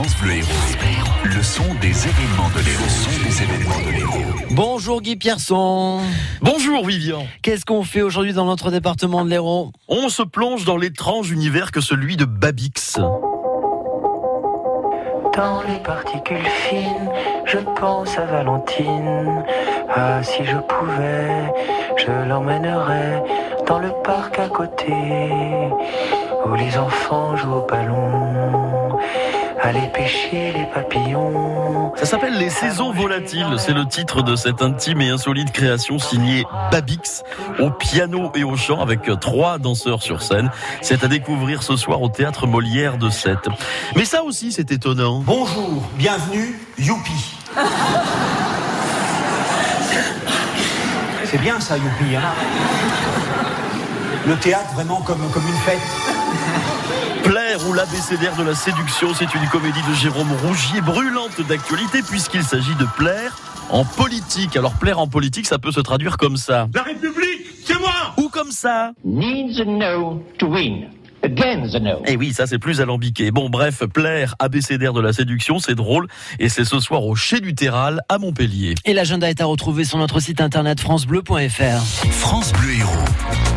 France Bleu Héros. Le son des événements de l'Héros. Le son des événements de l'Héros. Bonjour Guy Pierson. Bonjour Vivian. Qu'est-ce qu'on fait aujourd'hui dans notre département de l'Hérault On se plonge dans l'étrange univers que celui de Babix. Dans les particules fines, je pense à Valentine. Ah, si je pouvais, je l'emmènerais dans le parc à côté, où les enfants jouent au ballon, aller pêcher les papillons. Ça s'appelle Les Saisons Volatiles. C'est le titre de cette intime et insolite création signée Babix au piano et au chant avec trois danseurs sur scène. C'est à découvrir ce soir au théâtre Molière de Sète. Mais ça aussi, c'est étonnant. Bonjour, bienvenue, youpi. C'est bien ça, youpi. Hein Le théâtre vraiment comme, comme une fête. Ou l'abécédaire de la séduction, c'est une comédie de Jérôme Rougier brûlante d'actualité puisqu'il s'agit de plaire en politique. Alors plaire en politique, ça peut se traduire comme ça. La République, c'est moi Ou comme ça. needs a no to win. Against a no. Et oui, ça c'est plus alambiqué. Bon bref, plaire, abécédaire de la séduction, c'est drôle. Et c'est ce soir au Chez du Terral à Montpellier. Et l'agenda est à retrouver sur notre site internet francebleu.fr. France Bleu Héros.